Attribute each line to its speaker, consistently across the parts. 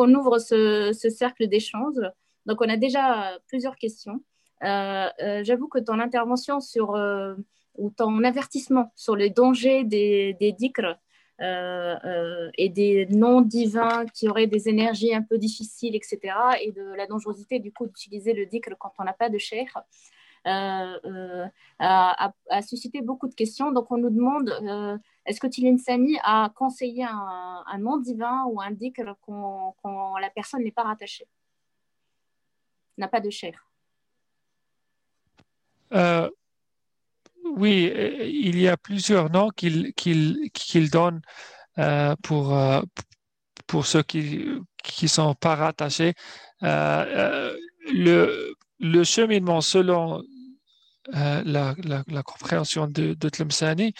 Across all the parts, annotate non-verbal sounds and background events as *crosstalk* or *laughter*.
Speaker 1: on ouvre ce, cercle d'échange. Donc, on a déjà plusieurs questions. Euh, euh, j'avoue que ton intervention sur, ou ton avertissement sur les dangers des, des et des noms divins qui auraient des énergies un peu difficiles, etc., et de la dangerosité du coup d'utiliser le dhikr quand on n'a pas de cheikh, a, a, suscité beaucoup de questions. Donc, on nous demande est-ce que Tilin Sani a conseillé un, nom divin ou un dhikr quand, la personne n'est pas rattachée N'a pas de chair?
Speaker 2: Euh, Oui, euh, il y a plusieurs noms qu'il donne euh, pour, pour ceux qui ne sont pas rattachés. le, le cheminement selon euh, la, la, compréhension de, de Tlemceni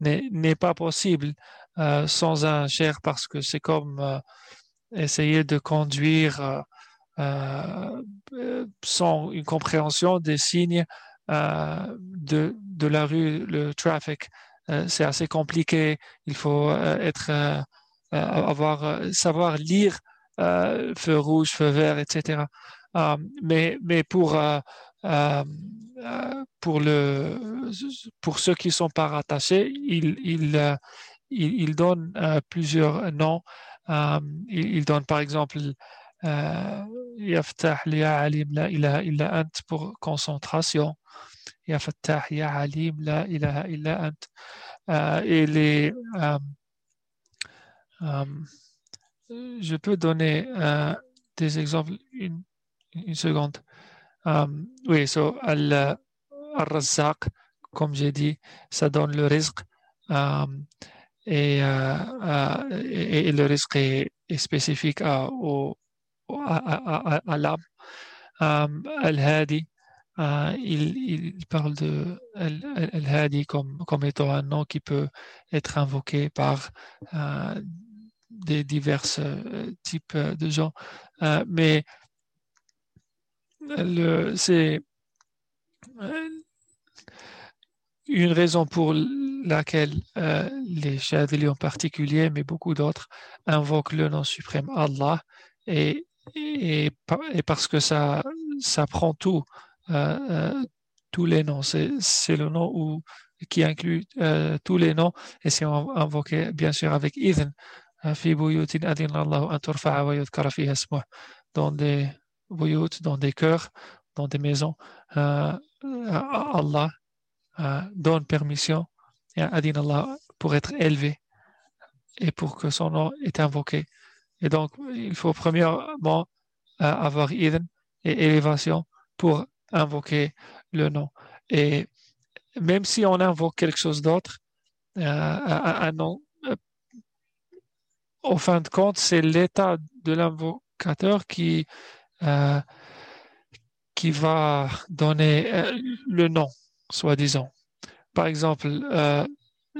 Speaker 2: n'est pas possible euh, sans un cher parce que c'est comme euh, essayer de conduire sans une compréhension des signes de, de la rue, le trafic. c'est assez compliqué. Il faut être, avoir, savoir lire feu rouge, feu vert, etc. mais, mais pour euh, euh, pour, le, pour ceux qui sont pas rattachés, il, il, euh, il, donne plusieurs noms. il, donne par exemple Yaftah Ya Alim La ilaha illa ant pour concentration. Yaftah Ya Alim La ilaha illa ant. et les. je peux donner des exemples. Une, une seconde. Um, oui, so, al-Razzaq, comme j'ai dit, ça donne le risque. Et, euh, euh, et, le risque est, spécifique à, au, à, l'âme. Al-Hadi, il, parle de Al-Hadi comme, comme étant un nom qui peut être invoqué par des divers types de gens. Mais c'est euh, une raison pour laquelle euh, les Shadili en particulier, mais beaucoup d'autres, invoquent le nom suprême Allah et, parce que ça, prend tout, euh, tous les noms. C'est le nom qui inclut tous les noms et c'est invoqué bien sûr avec Idn. dans des dans des cœurs, dans des maisons, euh, Allah euh, donne permission à Adin Allah pour être élevé et pour que son nom est invoqué. Et donc, il faut premièrement euh, avoir idn et élévation pour invoquer le nom. Et même si on invoque quelque chose d'autre, un nom, au fin de compte, c'est l'état de l'invocateur qui euh, qui va donner euh, le nom, soi-disant. Par exemple, euh,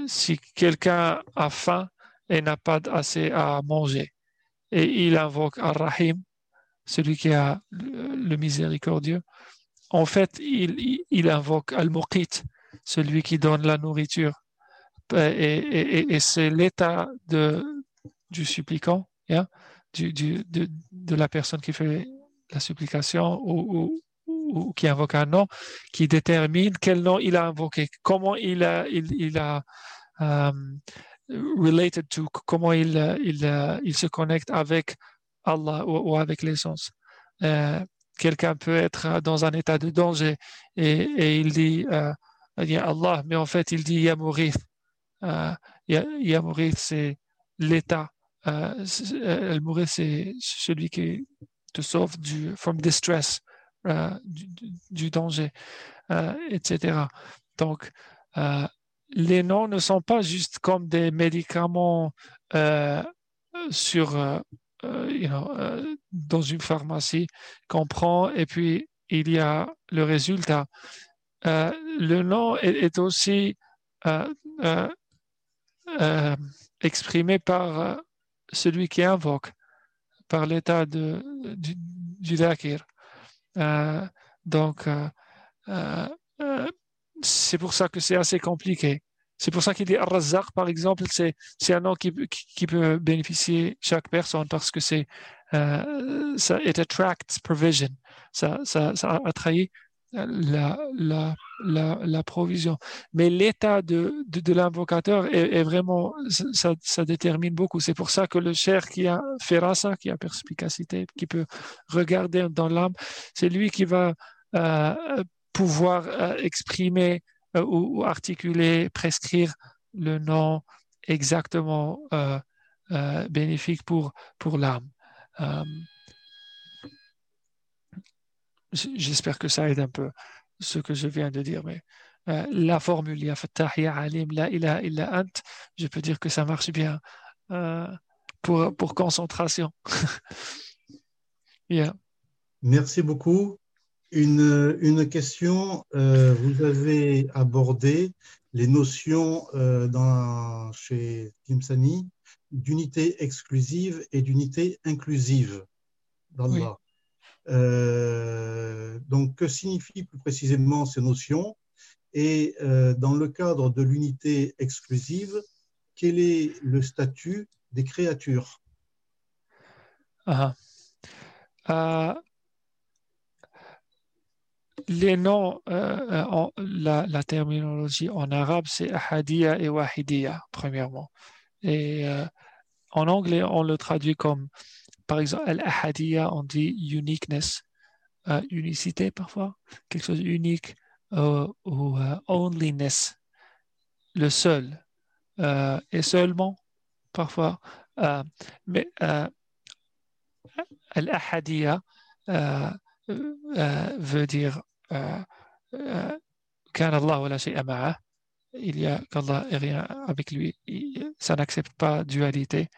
Speaker 2: si quelqu'un a faim et n'a pas assez à manger, et il invoque Ar-Rahim, celui qui a le, miséricordieux, en fait, il, invoque Al-Muqit, celui qui donne la nourriture. Et, c'est l'état du du, du, de, de, la personne qui fait la supplication ou, qui invoque un nom, qui détermine quel nom il a invoqué, comment il a, il, a um, related to, comment il, il, il, se connecte avec Allah ou, avec l'essence. Euh, quelqu'un peut être dans un état de danger et, et il dit euh, Allah, mais en fait il dit Yamourith. Euh, Yamourith, c'est l'état. Euh, c'est celui qui te sauve du from distress, euh, du, danger, euh, etc. Donc, euh, les noms ne sont pas juste comme des médicaments sur, you know, dans une pharmacie qu'on prend et puis il y a le résultat. le nom est, aussi exprimé par celui qui invoque par l'état du, du euh, donc, euh, euh, c'est pour ça que c'est assez compliqué. C'est pour ça qu'il dit Ar-Razzaq, par exemple, c'est, c'est un nom qui, qui, peut bénéficier chaque personne parce que c'est, euh, ça, it attracts provision. Ça, ça, ça la, la, la, provision. Mais l'état de, de, l'invocateur est, vraiment, ça, détermine beaucoup. C'est pour ça que le cher qui a ferasa, qui a perspicacité, qui peut regarder dans l'âme, c'est lui qui va euh, pouvoir euh, exprimer euh, ou, articuler, prescrire le nom exactement bénéfique pour, pour l'âme. J'espère que ça aide un peu ce que je viens de dire, mais la formule Ya Fattah, Ya Alim, La ilaha illa ant, je peux dire que ça marche bien pour, pour concentration. *laughs*
Speaker 3: yeah. Merci beaucoup. Une, une question, euh, vous avez abordé les notions euh, dans, chez Timsani d'unité exclusive et d'unité inclusive d'Allah. Euh, donc, que signifient plus précisément ces notions? Et euh, dans le cadre de l'unité exclusive, quel est le statut des créatures?
Speaker 2: Ah. ah les noms, euh, euh la, terminologie en arabe, c'est ahadiya et wahidiya, premièrement. Et euh, en anglais, on le traduit comme, par exemple, al-ahadiyya, on dit uniqueness, euh, unicité parfois, quelque chose unique, euh, ou euh, onlyness, le seul, euh, et seulement parfois. mais al-ahadiyya veut dire il y a qu'Allah et rien avec lui, ça n'accepte pas dualité.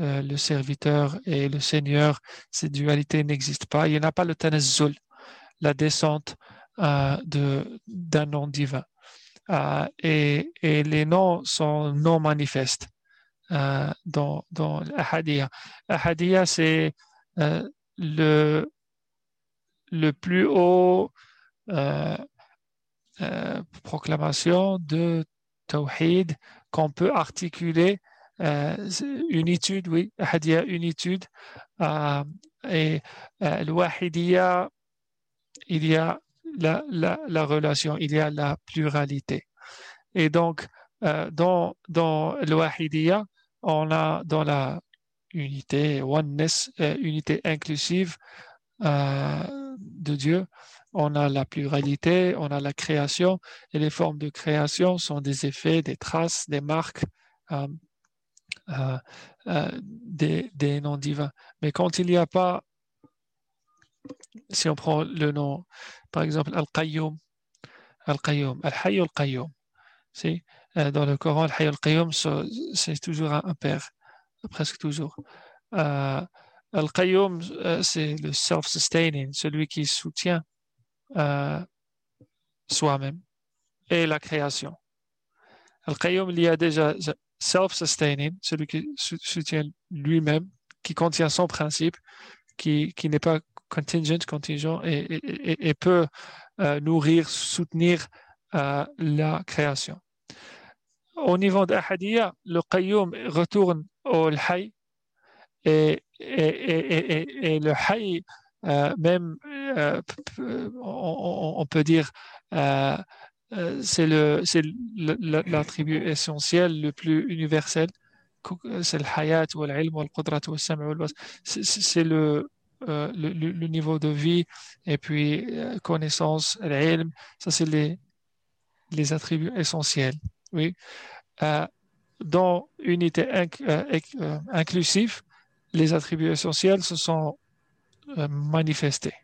Speaker 2: Euh, le serviteur et le Seigneur, cette dualité n'existe pas. Il n'y a pas le tanazzul, la descente euh, d'un nom divin. Euh, et, les noms sont non manifestes dans, dans l'ahadiyya. L'ahadiyya, c'est le, le plus haut proclamation de Tawhid qu'on peut articuler une étude, oui, Hadiya, une étude. et le Wahidiyya, il y a la, la, la, relation, il y a la pluralité. Et donc, dans, dans on a dans la unité, oneness, unité inclusive de Dieu, on a la pluralité, on a la création, et les formes de création sont des effets, des traces, des marques euh, euh, euh, des, noms divins. Mais quand il n'y a pas, si on prend le nom, par exemple, Al-Qayyum, Al-Qayyum, Al-Hayy Al-Qayyum, dans le Coran, Al-Hayy Al-Qayyum, c'est toujours un père, presque toujours. Al-Qayyum, c'est le self-sustaining, celui qui soutient euh, soi-même et la création. Al-Qayyum, il y a déjà self-sustaining, celui qui soutient lui-même, qui contient son principe, qui, qui n'est pas contingent, contingent, et, et, peut euh, nourrir, soutenir euh, la création. Au niveau d'Ahadiyya, le Qayyum retourne au Hayy et, le Hayy euh, même, on, on, peut dire, c'est l'attribut essentiel le plus universel. C'est le hayat, ou l'ilm, ou qudrat, ou C'est le, le, le, niveau de vie et puis connaissance, l'ilm, ça c'est les, les attributs essentiels. Oui. dans unité inclusive, les attributs essentiels, ce sont euh, manifester.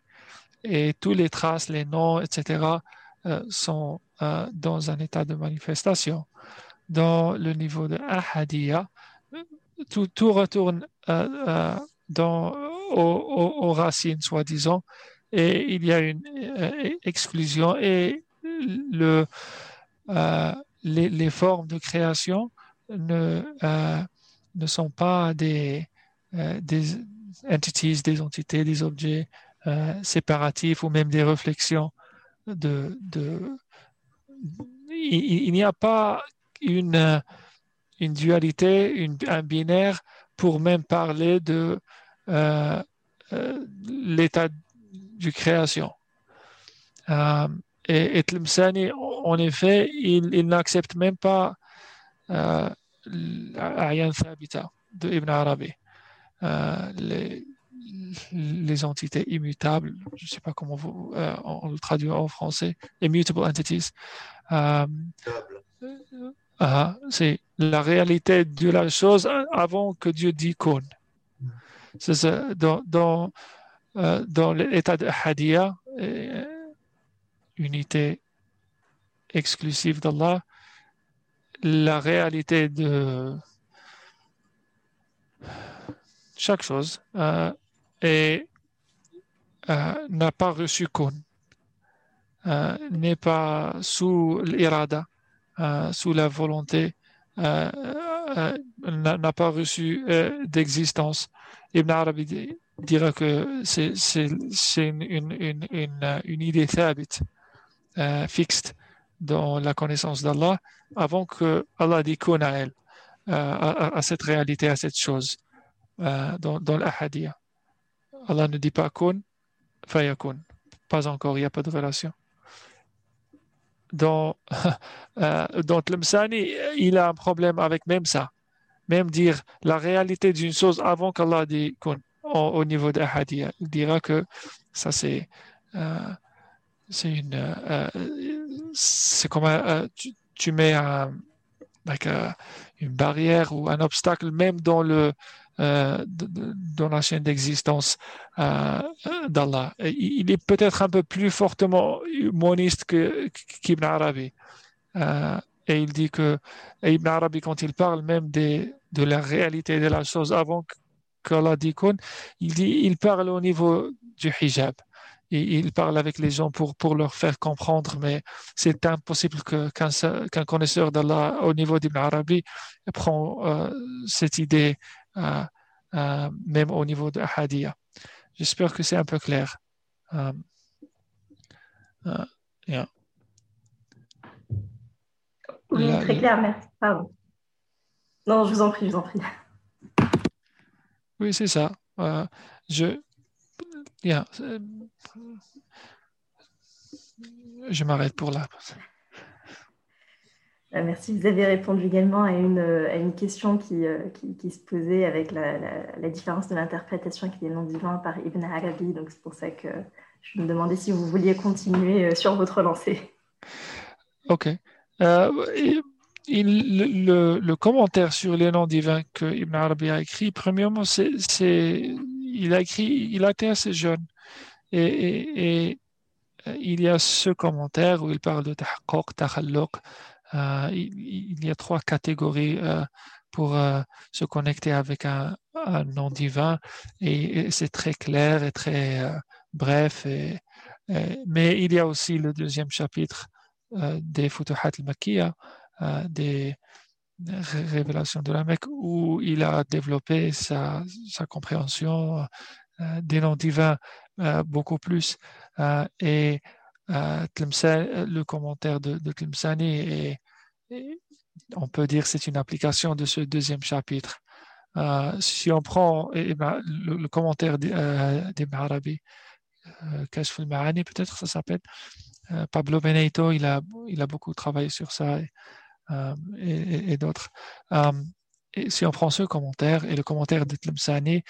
Speaker 2: Et tous les traces, les noms, etc., euh, sont euh, dans un état de manifestation. Dans le niveau de Ahadiyya, tout, retourne dans, aux, racines, soi-disant, et il y a une exclusion et le, les, formes de création ne, ne sont pas des, des, entities, des entités, des objets euh, séparatifs ou même des réflexions de, de il, n'y a pas une, une dualité, un binaire pour même parler de euh, euh, l'état de création. Euh, et, et en effet, il, n'accepte même pas euh, l'Ayan Thabita de Ibn Arabi. Euh, les entités immutables, je ne sais pas comment vous, euh, on le traduit en français, immutable entities. Euh, uh, c'est la réalité de la chose avant que Dieu dit qu'on. C'est ça, dans, dans, euh, dans l'état de Hadiyah, euh, unité exclusive d'Allah, la réalité de chaque chose euh, et euh, n'a pas reçu kun, euh, n'est pas sous l'irada, euh, sous la volonté, n'a pas reçu d'existence. Ibn Arabi dira que c'est une, une, une, idée fixe dans la connaissance d'Allah, avant que Allah dit kun à elle, à, cette réalité, à cette chose, dans, dans. Allah ne dit pas kun, fayakun. Pas encore, il n'y a pas de relation. Dans, *laughs* euh, Tlemsani, il a un problème avec même ça. Même dire la réalité d'une chose avant qu'Allah dit kun au, niveau de Ahadiyya. Il dira que ça c'est euh, c'est une euh, c'est comme euh, tu, tu, mets un, like, une barrière ou un obstacle même dans le euh, dans la chaîne d'existence euh, d'Allah. Il est peut-être un peu plus fortement moniste qu'Ibn Arabi. Euh, et il dit que Ibn Arabi, quand il parle même des, de la réalité de la chose avant qu'Allah qu'on, il dit, il parle au niveau du hijab. Il parle avec les gens pour, pour leur faire comprendre, mais c'est impossible qu'un qu connaisseur d'Allah au niveau d'Ibn Arabi prend euh, cette idée euh, euh, même au niveau de Hadiyah. J'espère que c'est un peu clair. Euh,
Speaker 4: euh, yeah. Oui, très clair, merci. Pardon. Non, je vous en prie, je vous en prie.
Speaker 2: Oui, c'est ça. Euh, je, yeah, je m'arrête pour là.
Speaker 4: Euh, merci. Vous avez répondu également à une, à une question qui, euh, qui, qui, se posait avec la, différence de l'interprétation qui est non divin par Ibn Arabi. Donc, c'est pour ça que je me demandais si vous vouliez continuer euh, sur votre lancée.
Speaker 2: OK. Euh, le, commentaire sur les noms divins que Ibn Arabi a écrit, premièrement, c'est, il a écrit, il a été assez jeune. Et, il y a ce commentaire où il parle de tahaqquq, takhalluq, euh, il, y a trois catégories euh, pour euh, se connecter avec un, nom divin et, c'est très clair et très bref. Mais il y a aussi le deuxième chapitre des Futuhat al-Makkiya, des révélations de la Mecque, où il a développé sa, sa compréhension des noms divins beaucoup plus. et le commentaire de, de et, on peut dire c'est une application de ce deuxième chapitre. Euh, si on prend et, ben, le, commentaire d'Ibn euh, Arabi, euh, Kashf al-Ma'ani peut-être ça s'appelle, euh, Pablo Benito, il a, beaucoup travaillé sur ça et, euh, d'autres. si on prend ce commentaire et le commentaire de Tlemceni,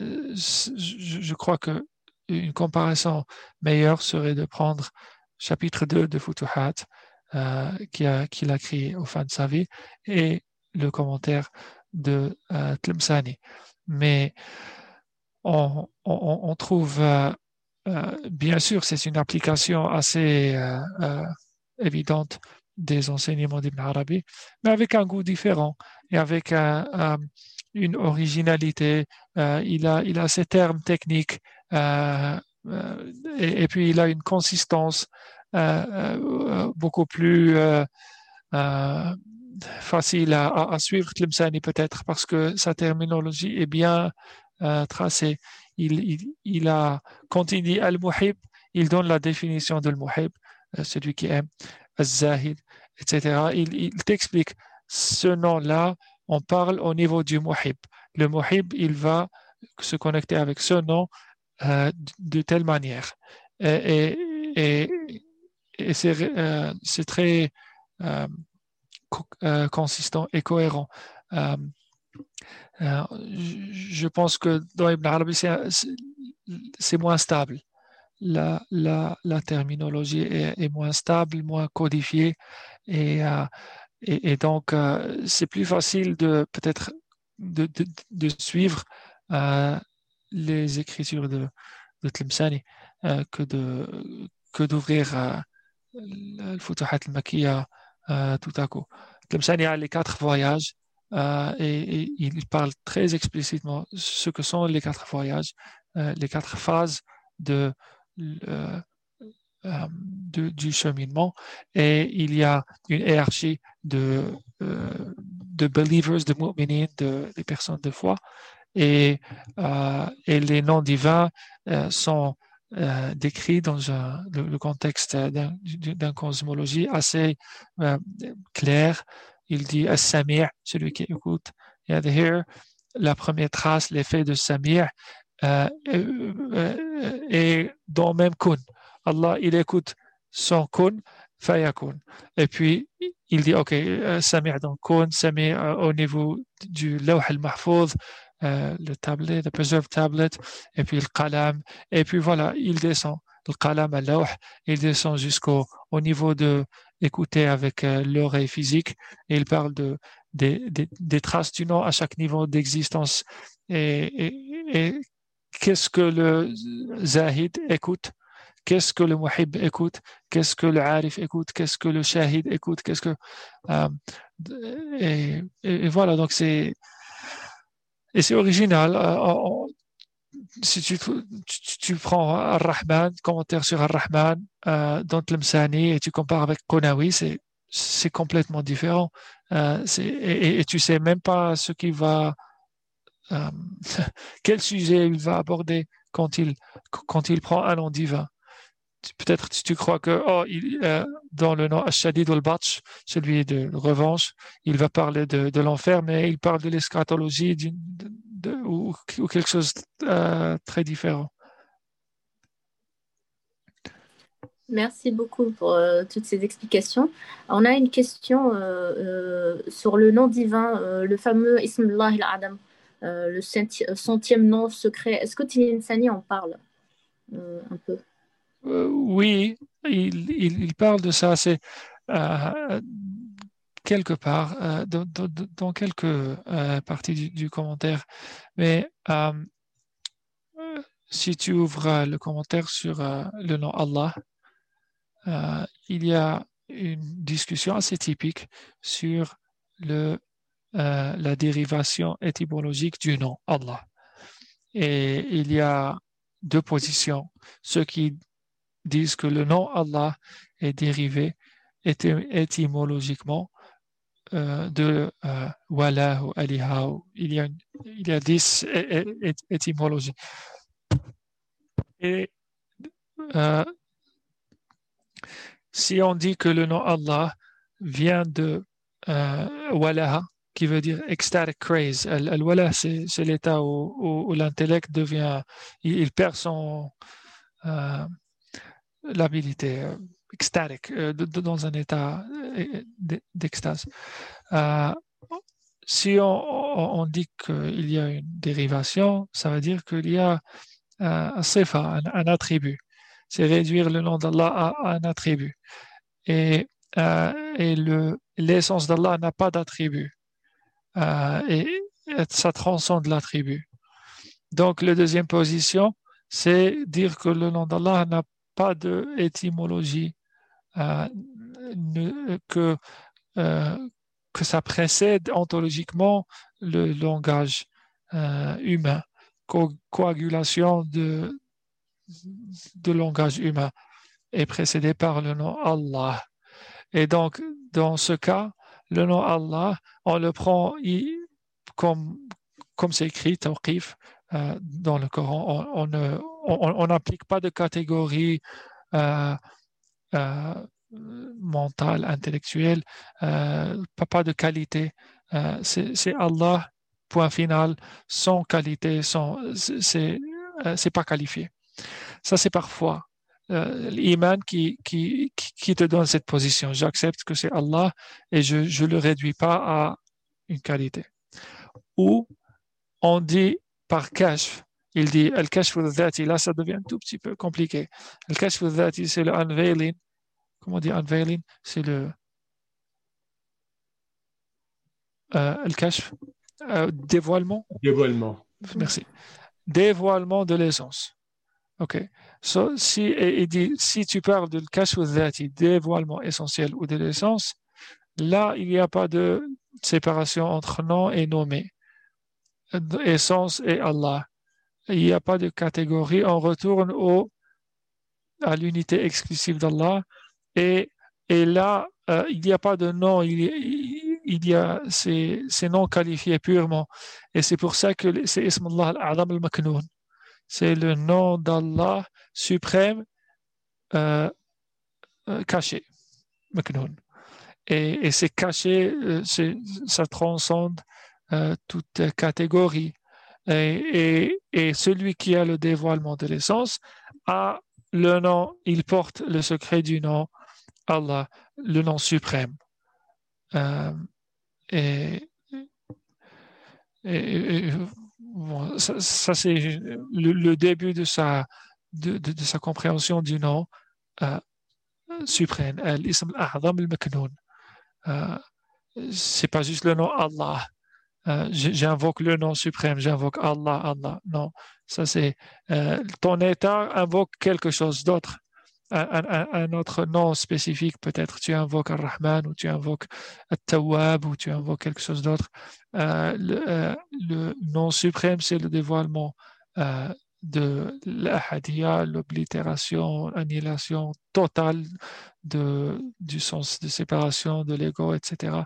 Speaker 2: je, crois que une comparaison meilleure serait de prendre chapitre 2 de Futuhat, euh, qu'il a, qu a écrit au fin de sa vie, et le commentaire de euh. Mais on, on, trouve, euh, euh, bien sûr, c'est une application assez euh, évidente des enseignements d'Ibn Arabi, mais avec un goût différent et avec un, une originalité. il, a, il a ces termes techniques et, et, puis il a une consistance euh, beaucoup plus facile à, à, suivre Tlemceni peut-être parce que sa terminologie est bien tracée. Il, a, quand il dit al-muhib, il donne la définition de al-muhib, celui qui aime, al-zahid, etc. Il, il t'explique ce nom-là, on parle au niveau du muhib. Le muhib, il va se connecter avec ce nom euh, de telle manière. Et, et, et euh, c'est très euh, consistant et cohérent. Je pense que dans Ibn Arabi, c'est moins stable. La, la, terminologie est, moins stable, moins codifiée et, et, donc c'est plus facile de peut-être de, de, suivre les écritures de, de Tlemceni que de que d'ouvrir le Futuhat al-Makiya euh, tout à coup. Y a les quatre voyages euh, et, il parle très explicitement ce que sont les quatre voyages, euh, les quatre phases de, euh, euh, du cheminement. Et il y a une hiérarchie de, euh, de believers, de mu'minin, de, des personnes de foi. Et, et les noms divins sont euh, décrit dans le, contexte d'une cosmologie assez euh, clair. Il dit As-Samir, celui qui écoute. Il y a here la première trace, l'effet de Samir, euh, euh, est dans même kun. Allah, il écoute son kun, fayakun. Et puis, il dit, OK, euh, Samir dans kun, Samir euh, au niveau du lawh al-mahfouz, euh, le tablet, le preserve tablet, et puis le qalam, et puis voilà, il descend. Le qalam à il descend jusqu'au au niveau de écouter avec euh, l'oreille physique, et il parle de, des, des, traces du nom à chaque niveau d'existence. Et, et, qu'est-ce que le zahid écoute? Qu'est-ce que le muhib écoute? Qu'est-ce que le arif écoute? Qu'est-ce que le shahid écoute? Qu'est-ce que euh, et, voilà donc c'est et c'est original. Euh, si tu, prends Ar-Rahman, commentaire sur Ar-Rahman euh, dans Tlemcani et tu compares avec Konawi, c'est c'est complètement différent. Euh, et, et, tu sais même pas ce qu'il va, euh, *laughs* quel sujet il va aborder quand il quand il prend un nom divin peut-être si tu crois que oh, il, euh, dans le nom Ashadid al-Batch, celui de revanche, il va parler de, de l'enfer, mais il parle de l'eschatologie ou, quelque chose euh, très différent.
Speaker 1: Merci beaucoup pour euh, toutes ces explications. On a une question euh, sur le nom divin, le fameux Ismullah al-Adam, le centième nom secret. Est-ce que Tininsani en parle un peu?
Speaker 2: Euh, oui, il, parle de ça. C'est euh, quelque part euh, dans, quelques parties du, commentaire. Mais si tu ouvres le commentaire sur le nom Allah, il y a une discussion assez typique sur le, la dérivation étymologique du nom Allah. Et il y a deux positions. Disent que le nom Allah est dérivé étymologiquement euh, de euh, Wala ou Aliha. Il y a, il y a dix étymologies. Et euh, si on dit que le nom Allah vient de euh, Walaha, qui veut dire ecstatic craze. Al-wala, c'est l'état où, l'intellect devient, il, perd son, l'habilité euh, extatique, euh, dans un état euh, d'extase. si on, dit qu'il y a une dérivation, ça veut dire qu'il y a un sifa, un, attribut. C'est réduire le nom d'Allah à, un attribut. Et, et l'essence d'Allah n'a pas d'attribut. et ça transcende l'attribut. Donc, la deuxième position, c'est dire que le nom d'Allah n'a pas d'étymologie euh, que, euh, que ça précède ontologiquement le langage euh, humain, co coagulation de, de langage humain est précédé par le nom Allah. Et donc, dans ce cas, le nom Allah, on le prend comme comme c'est écrit, tawqif, euh, dans le Coran, on n'applique pas de catégorie euh, euh, mental, intellectuel, pas de qualité. c'est Allah, point final, sans qualité, sans, c'est pas qualifié. Ça, c'est parfois l'iman qui, qui, qui, te donne cette position. J'accepte que c'est Allah et je ne le réduis pas à une qualité. Ou on dit par kashf, il dit al-kashf al-dhati, là ça devient un tout petit peu compliqué. Al-kashf al-dhati, c'est le unveiling. Comment on dit unveiling? C'est le. Euh, al-kashf, euh, dévoilement.
Speaker 5: Dévoilement.
Speaker 2: Merci. Dévoilement de l'essence. OK. So, si, il dit, si tu parles de dhati, dévoilement essentiel ou de l'essence, là, il n'y a pas de séparation entre nom et nommé, essence et Allah. Il n'y a pas de catégorie. On retourne au, à l'unité exclusive d'Allah. Et, et là, euh, il n'y a pas de nom, il, il y a ces, noms qualifiés purement. Et c'est pour ça que c'est Ism Allah al-Adam al-Maknoun c'est le nom d'Allah suprême euh, euh, caché, Et, et c'est caché, ça transcende toute catégorie. Et, et, celui qui a le dévoilement de l'essence a le nom, il porte le secret du nom Allah, le nom suprême. et, et, ça, c'est le, début de sa, de, sa compréhension du nom euh, suprême, l'ism al-a'zam al-maknoun. Euh, c'est pas juste le nom Allah. Euh, j'invoque le nom suprême, j'invoque Allah, Allah. Non, ça c'est euh, ton état invoque quelque chose d'autre un, autre nom spécifique, peut-être tu invoques Ar-Rahman ou tu invoques At-Tawwab ou tu invoques quelque chose d'autre. Euh, le, nom suprême, c'est le dévoilement de l'ahadiyya, l'oblitération, l'annihilation totale de, du sens de séparation de l'ego, etc.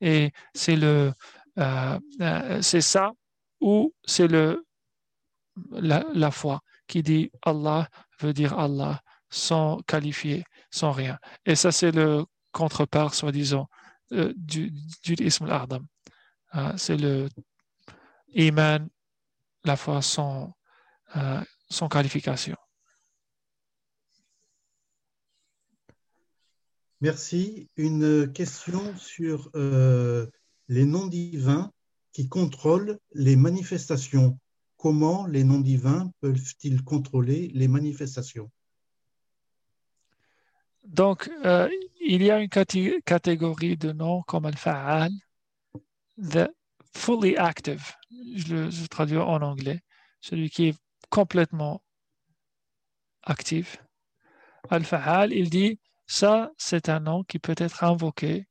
Speaker 2: Et c'est le c'est ça ou c'est le la, foi qui dit Allah veut dire Allah sans qualifier, sans rien. Et ça, c'est le contrepart, soi-disant, euh, du, du ism al-ardam. Euh, c'est le iman, la foi sans, euh, sans qualification.
Speaker 3: Merci. Une question sur les noms divins qui contrôlent les manifestations. Comment les noms divins peuvent-ils contrôler les manifestations?
Speaker 2: Donc, euh, il y a une catégorie de noms comme al-fa'al, the fully active, je le traduis en anglais, celui qui est complètement actif. Al-fa'al, il dit, ça, c'est un nom qui peut être invoqué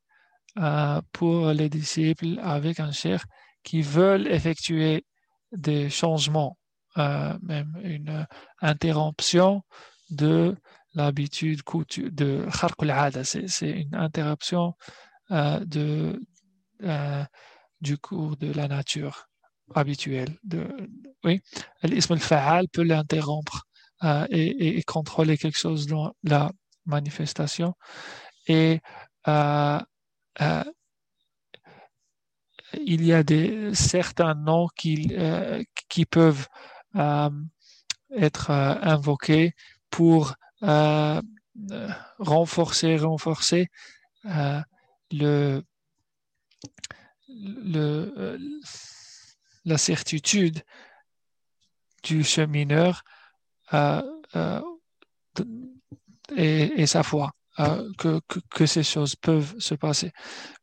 Speaker 2: euh, pour les disciples avec un cher qui veulent effectuer des changements, euh, même une interruption de l'habitude de c'est une interruption euh, de, du cours de la nature habituelle. De, oui, l'ism al-fa'al peut l'interrompre et, contrôler quelque chose dans la manifestation. Et il y a des, certains noms qui, qui peuvent être invoqués pour euh, renforcer, renforcer euh, le, le, euh, la certitude du chemineur et, sa foi. Que, ces choses peuvent se passer.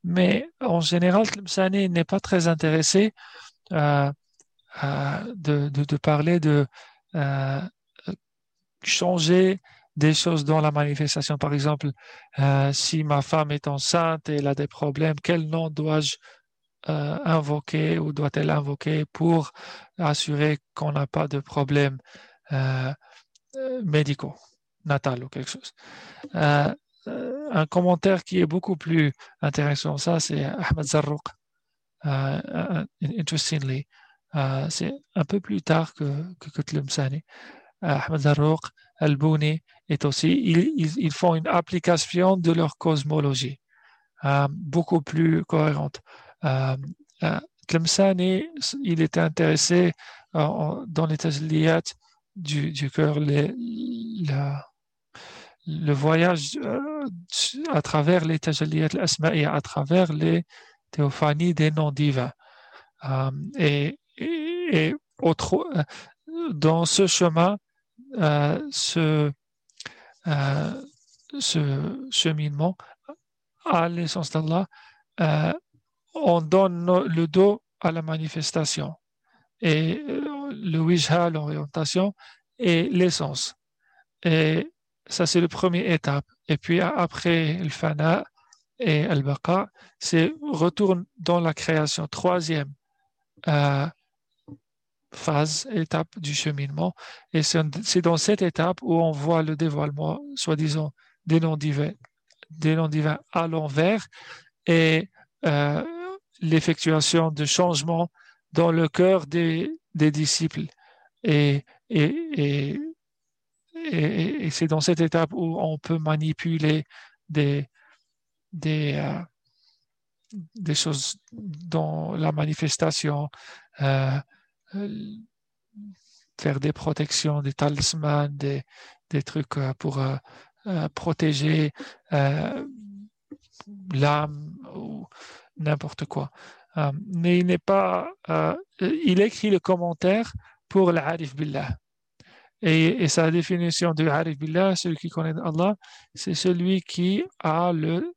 Speaker 2: Mais en général, Sani n'est pas très intéressé de, de, de, parler de changer des choses dans la manifestation. Par exemple, euh, si ma femme est enceinte et elle a des problèmes, quel nom dois-je euh, invoquer ou doit-elle invoquer pour assurer qu'on n'a pas de problèmes euh, médicaux, natal ou quelque chose. un commentaire qui est beaucoup plus intéressant, ça, c'est Ahmed Zarrouk. interestingly, c'est un peu plus tard que, que, Ahmed Zarruq, Al-Bouni est aussi, ils, font une application de leur cosmologie beaucoup plus cohérente. Tlemceni, il était intéressé dans les tajliyat du, cœur, le voyage à travers les tajliyat al à travers les théophanies des noms divins. et, et, autre, dans ce chemin, ce, ce cheminement à l'essence d'Allah, on donne le dos à la manifestation. Et le wijha, l'orientation, et l'essence. Et ça, c'est la première étape. Et puis après le fana et al baqa, c'est retourne dans la création. Troisième euh, phase, étape du cheminement. Et c'est dans cette étape où on voit le dévoilement, soi-disant, des noms divins, des noms divins à l'envers et euh, l'effectuation de changements dans le cœur des, des disciples. Et, et, et, c'est dans cette étape où on peut manipuler des, des, euh, des choses dans la manifestation, euh, faire des protections, des talismans, des, des trucs euh, pour protéger l'âme ou n'importe quoi. Mais il n'est pas, il écrit le commentaire pour l'arif billah. Et, sa définition de l'arif billah, celui qui connaît Allah, c'est celui qui a le,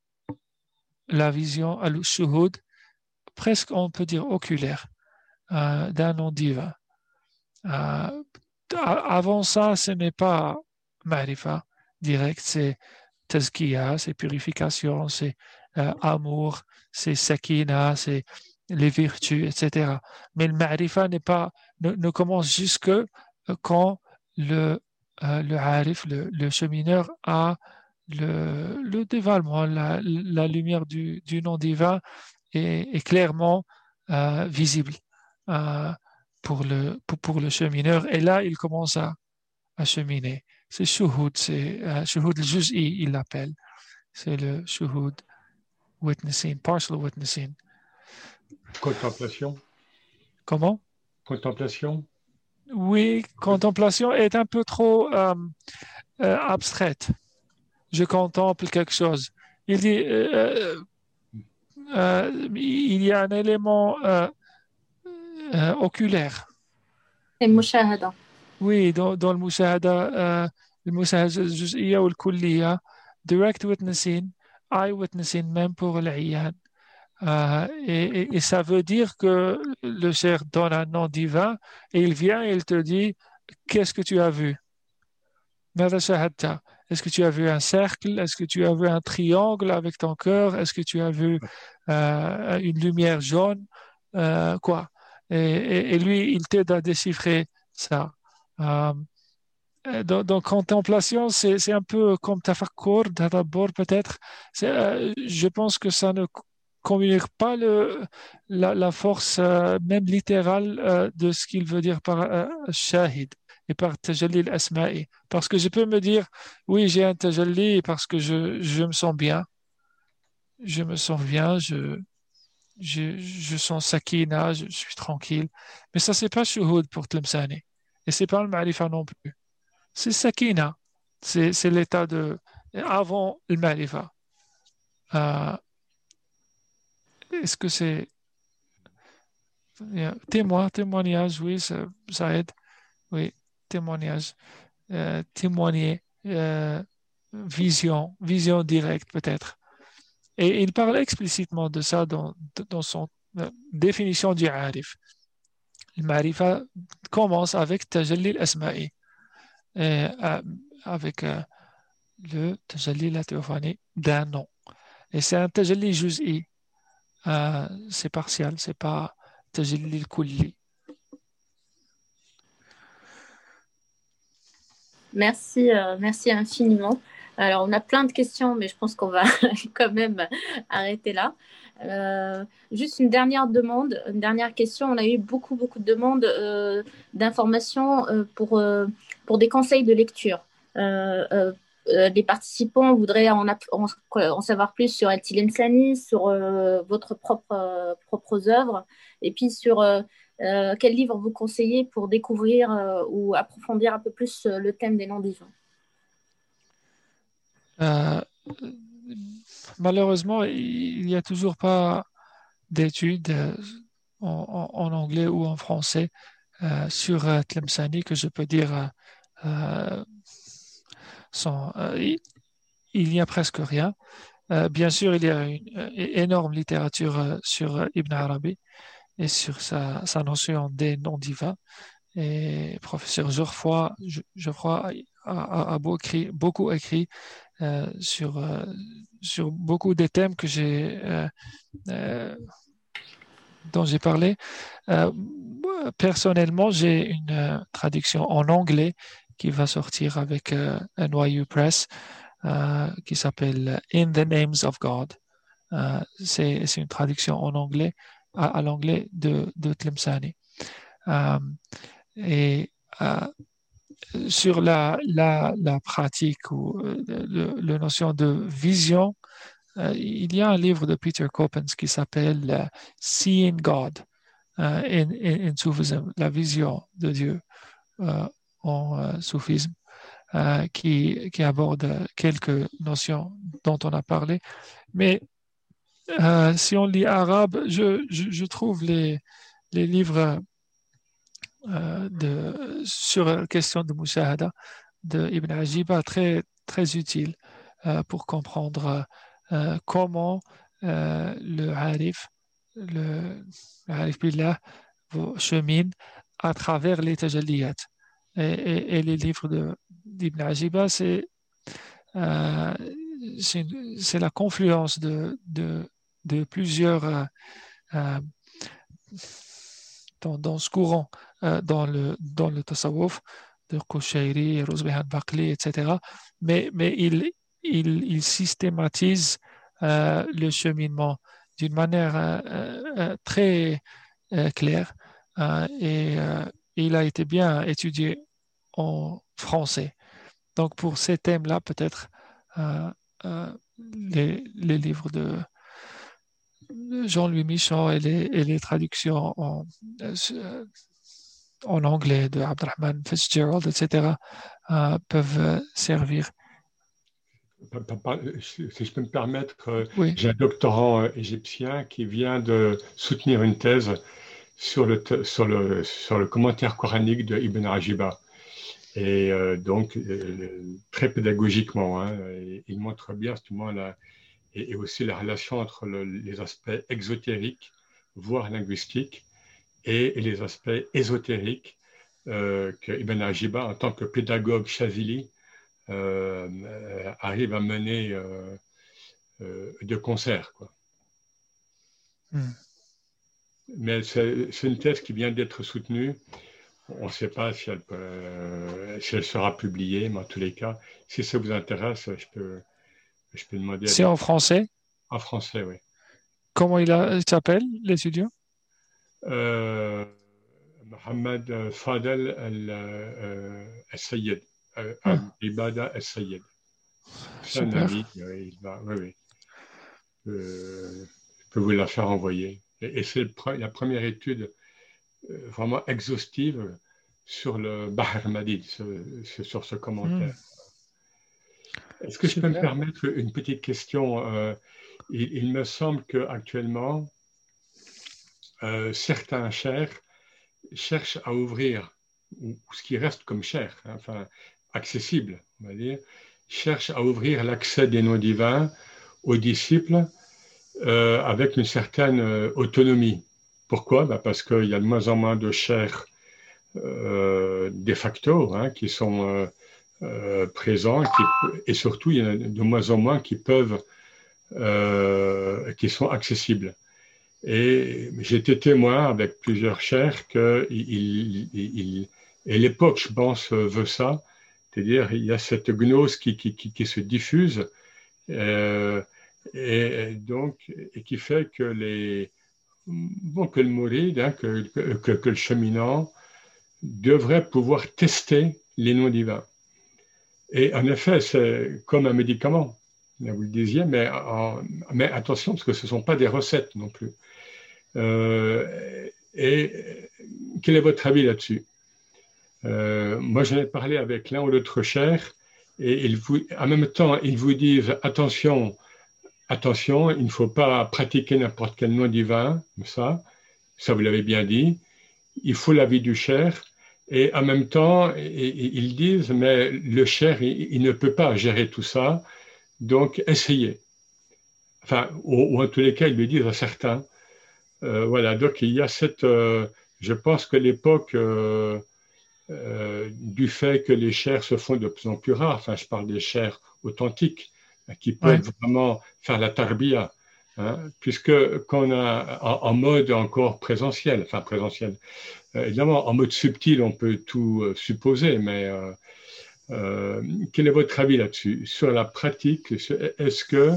Speaker 2: la vision, al-shuhud, presque on peut dire oculaire, euh, d'un nom divin. Euh, avant ça, ce n'est pas marifa direct, c'est tazkiya, c'est purification, c'est euh, amour, c'est sakina, c'est les vertus, etc. Mais le marifa n'est pas, ne, commence jusque quand le, euh, le harif, le, chemineur, a le, le dévalement, la, lumière du, du, nom divin est, clairement euh, visible euh, pour, le, pour, le chemineur. Et là, il commence à, à cheminer. C'est shuhud, c'est shuhud al-juz'i, il l'appelle. C'est le shuhud witnessing, partial witnessing.
Speaker 5: Contemplation.
Speaker 2: Comment?
Speaker 5: Contemplation.
Speaker 2: Oui, contemplation est un peu trop euh, euh, abstraite. Je contemple quelque chose. Il dit, euh, il y a un élément oculaire.
Speaker 1: Et mushahada.
Speaker 2: Oui, dans, dans le mushahada, le mushahada ou le direct witnessing, eye witnessing même pour l'ayyan. Euh, et, ça veut dire que le cher donne un nom divin et il vient et il te dit Qu'est-ce que tu as vu? Est-ce que tu as vu un cercle? Est-ce que tu as vu un triangle avec ton cœur? Est-ce que tu as vu euh, une lumière jaune? Euh, Quoi? Et, lui, il t'aide à déchiffrer ça. Donc, contemplation, c'est un peu comme tafakkur, d'abord peut-être. je pense que ça ne communique pas le, la, force euh, même littérale euh, de ce qu'il veut dire par euh, shahid et par tajalli al-asma'i. Parce que je peux me dire, oui, j'ai un tajalli parce que je, je, me sens bien. Je me sens bien, je, je, je sens sakina, je, suis tranquille. Mais ça, c'est pas shuhud pour Tlemcani. Et c'est pas le ma'rifa non plus. C'est sakina. C'est l'état de avant le ma'rifa. Est-ce que c'est témoin, témoignage, oui, ça, aide. Oui, témoignage, euh, témoigner, euh, vision, vision directe peut-être. Et il parle explicitement de ça dans, dans son euh, définition du arif. Le marifa commence avec tajalli al-asma'i, avec le tajalli la théophanie d'un nom. Et c'est un tajalli juz'i, euh, c'est partial, c'est pas tajalli kulli.
Speaker 1: Merci, euh, merci infiniment. Alors, on a plein de questions, mais je pense qu'on va *laughs* quand même arrêter là. Euh, juste une dernière demande, une dernière question. On a eu beaucoup, beaucoup de demandes d'informations pour des conseils de lecture. Les participants voudraient en, en, savoir plus sur El Sani, sur votre propre, propres œuvres, et puis sur quel livre vous conseillez pour découvrir ou approfondir un peu plus le thème des noms divins.
Speaker 2: malheureusement, il n'y a toujours pas d'études euh, en, anglais ou en français euh, sur euh, Tlemceni que je peux dire sans, il n'y a presque rien. bien sûr, il y a une énorme littérature sur Ibn Arabi et sur sa, notion des noms divins. Et professeur Geoffroy, a, a, beaucoup écrit sur, beaucoup des thèmes que j'ai, euh, euh, dont j'ai parlé. Euh, personnellement, j'ai une traduction en anglais qui va sortir avec NYU Press qui s'appelle In the Names of God. c'est, une traduction en anglais à, l'anglais de, de Tlemceni. et sur la, la, la, pratique ou euh, la notion de vision, euh, il y a un livre de Peter Coppens qui s'appelle euh, Seeing God in, in, in, Soufism, la vision de Dieu en soufisme, qui, qui, aborde quelques notions dont on a parlé. Mais si on lit arabe, je, je, trouve les, les livres euh, de, sur la question de Mushahada de Ibn Ajiba très, très euh, pour comprendre euh, comment le Harif, le Harif Billah chemine à travers les tajalliyat. Et, et, les livres d'Ibn Ajiba, c'est c'est la confluence de, de, plusieurs dans, dans, ce courant euh, dans le, dans le tasawwuf de Koshairi, Rosbehan Bakli, etc. Mais, mais il, il, systématise euh, le cheminement d'une manière euh, très claire et il a été bien étudié en français. Donc pour ces thèmes-là, peut-être les, les, livres de Jean-Louis Michon et les, et les traductions en, en anglais de Abdurrahman Fitzgerald, etc., euh, peuvent servir.
Speaker 5: Si je peux me permettre, euh, j'ai un doctorant euh, égyptien qui vient de soutenir une thèse sur le, sur le, sur le commentaire coranique de Ibn Rajiba. Et donc, très pédagogiquement, hein, il montre bien justement la, et, aussi la relation entre les aspects exotériques, voire linguistiques, et, les aspects ésotériques euh, que Ibn Ajiba, en tant que pédagogue chazili, euh, euh, arrive à mener de concert. Quoi. Hmm. Mais c'est une thèse qui vient d'être soutenue. On ne sait pas si elle, si elle, sera publiée, mais en tous les cas, si ça vous intéresse, je peux, je peux demander.
Speaker 2: C'est en français?
Speaker 5: En français, oui.
Speaker 2: Comment il, il s'appelle, l'étudiant?
Speaker 5: Euh, Mohamed Fadel al-Sayyid, al-Ibada al-Sayyid. C'est un ami, il va, oui, oui. Euh, je peux vous la faire envoyer. Et, c'est la première étude euh, vraiment exhaustive sur le Bahar Madid, sur ce commentaire. Hmm. Est-ce que je peux me permettre une petite question il, il, me semble qu'actuellement, euh, certains chers cherchent à ouvrir, ou ce qui reste comme cher, hein, enfin accessible, on va dire, cherchent à ouvrir l'accès des noms divins aux disciples euh, avec une certaine euh, autonomie. Pourquoi? Bah, Parce qu'il y a de moins en moins de chers de facto hein, qui sont présents et surtout il y en a de moins en moins qui peuvent, qui sont accessibles. Et été témoin avec plusieurs chers que et l'époque, je pense, veut ça, C'est-à-dire, il y a cette gnose qui, se diffuse euh, et, donc, et qui fait que, les, bon, que le mouride, hein, que, que, le cheminant devrait pouvoir tester les noms divins. Et en effet, c'est comme un médicament, vous le disiez, mais, mais attention, parce que ce ne sont pas des recettes non plus. Euh, et quel est votre avis là-dessus? Euh, Moi, j'en ai parlé avec l'un ou l'autre cher, et il vous, en même temps, ils vous disent attention, attention, il ne faut pas pratiquer n'importe quel nom divin, ça, ça vous l'avez bien dit. Il faut l'avis du cher, et en même temps, ils disent mais le cher, il, ne peut pas gérer tout ça, donc essayez. Enfin, ou, en tous les cas, ils le disent à certains. Euh, voilà, donc il y a cette. Euh, je pense que l'époque euh, du fait que les chairs se font de plus en plus rares, enfin, je parle des chairs authentiques, qui peuvent vraiment faire la tarbia, hein, puisque qu'on a en, mode encore présentiel, enfin présentiel, évidemment, en mode subtil, on peut tout supposer, mais quel est votre avis là-dessus? Sur la pratique, est-ce que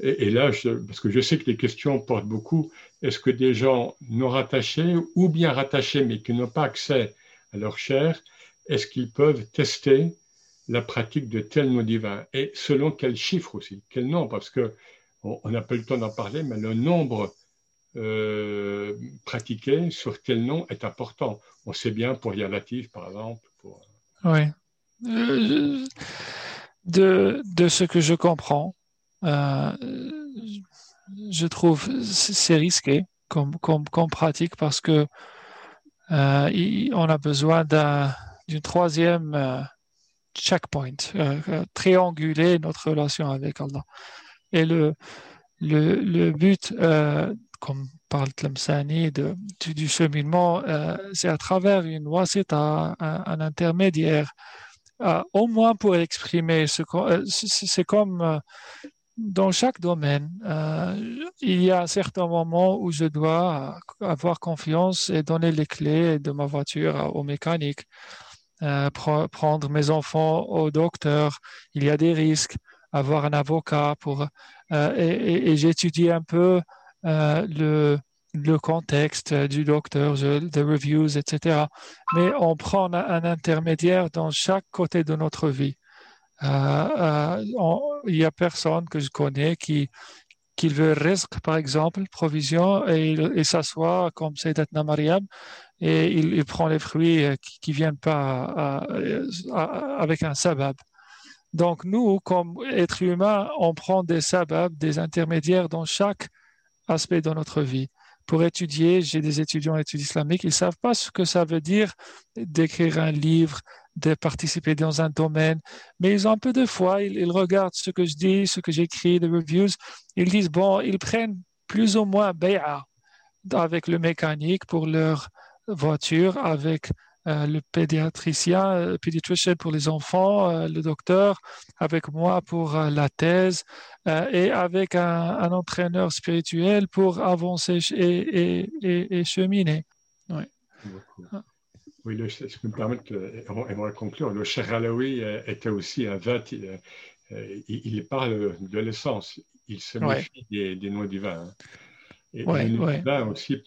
Speaker 5: et, là, parce que je sais que les questions portent beaucoup, est-ce que des gens non rattachés ou bien rattachés mais qui n'ont pas accès à leur chair, est-ce qu'ils peuvent tester la pratique de tel nom divin Et selon quel chiffre aussi, quel nombre Parce que on n'a pas eu le temps d'en parler, mais le nombre euh, pratiqué sur tel nom est important. On sait bien pour Yalatif, par exemple. Pour...
Speaker 2: Oui. Euh, de, ce que je comprends, euh, je trouve c'est risqué comme, pratique parce que on a besoin d'une troisième euh, checkpoint, trianguler notre relation avec Allah. Et le, le, le but, comme parle Tlemceni, du, cheminement, c'est à travers une c'est un, un, intermédiaire, au moins pour exprimer ce c'est comme dans chaque domaine, euh, il y a certains moments où je dois avoir confiance et donner les clés de ma voiture au mécanique, euh, prendre mes enfants au docteur. Il y a des risques, avoir un avocat pour euh, et, j'étudie un peu le, le contexte du docteur, des reviews, etc. Mais on prend un intermédiaire dans chaque côté de notre vie. Euh, euh, il y a personne que je connais qui, qui veut risque, par exemple, provision, et il, s'assoit comme Sayyidatna Mariam, et il, prend les fruits euh, qui ne viennent pas avec un sabab. Donc nous, comme êtres humains, on prend des sababs, des intermédiaires dans chaque aspect de notre vie. Pour étudier, j'ai des étudiants en études islamiques, ils ne savent pas ce que ça veut dire d'écrire un livre, de participer dans un domaine, mais ils ont un peu de foi, ils, regardent ce que je dis, ce que j'écris, les reviews, ils disent, bon, ils prennent plus ou moins bay'a avec le mécanique pour leur voiture, avec euh, le pédiatricien, le euh, pédiatricien pour les enfants, euh, le docteur, avec moi pour la thèse et avec un, entraîneur spirituel pour avancer et, et, et cheminer. Oui.
Speaker 5: Oui, le, je me et on va conclure, le Cher Alaoui euh, était aussi un vat, il, euh, il, parle de l'essence, il se méfie des, des, noms divins. Hein. Et les noms divins aussi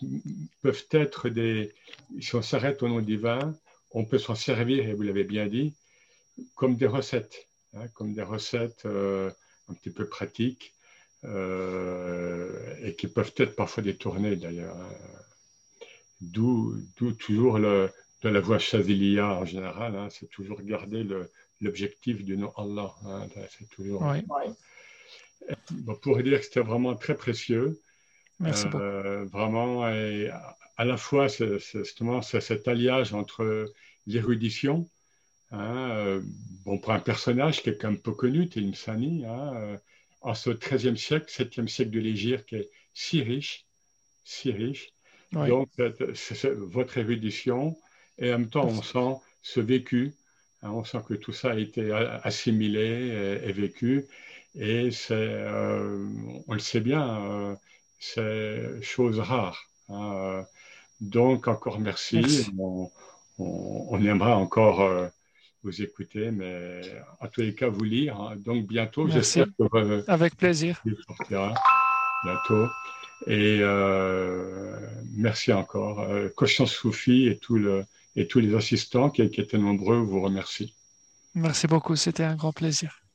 Speaker 5: peuvent être des, si on s'arrête au nom divin, on peut s'en servir, et vous l'avez bien dit, comme des recettes, hein, comme des recettes euh, un petit peu pratiques, et qui peuvent être parfois détournées d'ailleurs. Hein. D'où toujours le, de la voie Chaziliya en général, hein, c'est toujours garder l'objectif du nom Allah. Hein, c'est toujours. pour dire que c'était vraiment très précieux.
Speaker 2: Merci euh,
Speaker 5: Vraiment, et à la fois, c'est justement cet alliage entre l'érudition. Hein, euh, bon, pour un personnage qui est un peu connu, Sani, hein, euh, en ce XIIIe siècle, 7e siècle de l'Égypte, qui est si riche, si riche. Donc, votre érudition, et en même temps, on sent ce vécu, hein, on sent que tout ça a été assimilé et, vécu. Et c'est, euh, on le sait bien, euh, c'est chose rare. Hein, donc, encore merci. On, on, aimera encore euh, vous écouter, mais à tous les cas, vous lire. Hein. Donc, bientôt, j'espère que.
Speaker 2: Avec plaisir.
Speaker 5: sortira bientôt. Et merci encore. Euh, Soufi et, tout le, et tous les assistants qui, qui étaient nombreux vous remercie.
Speaker 2: Merci beaucoup, c'était un grand plaisir.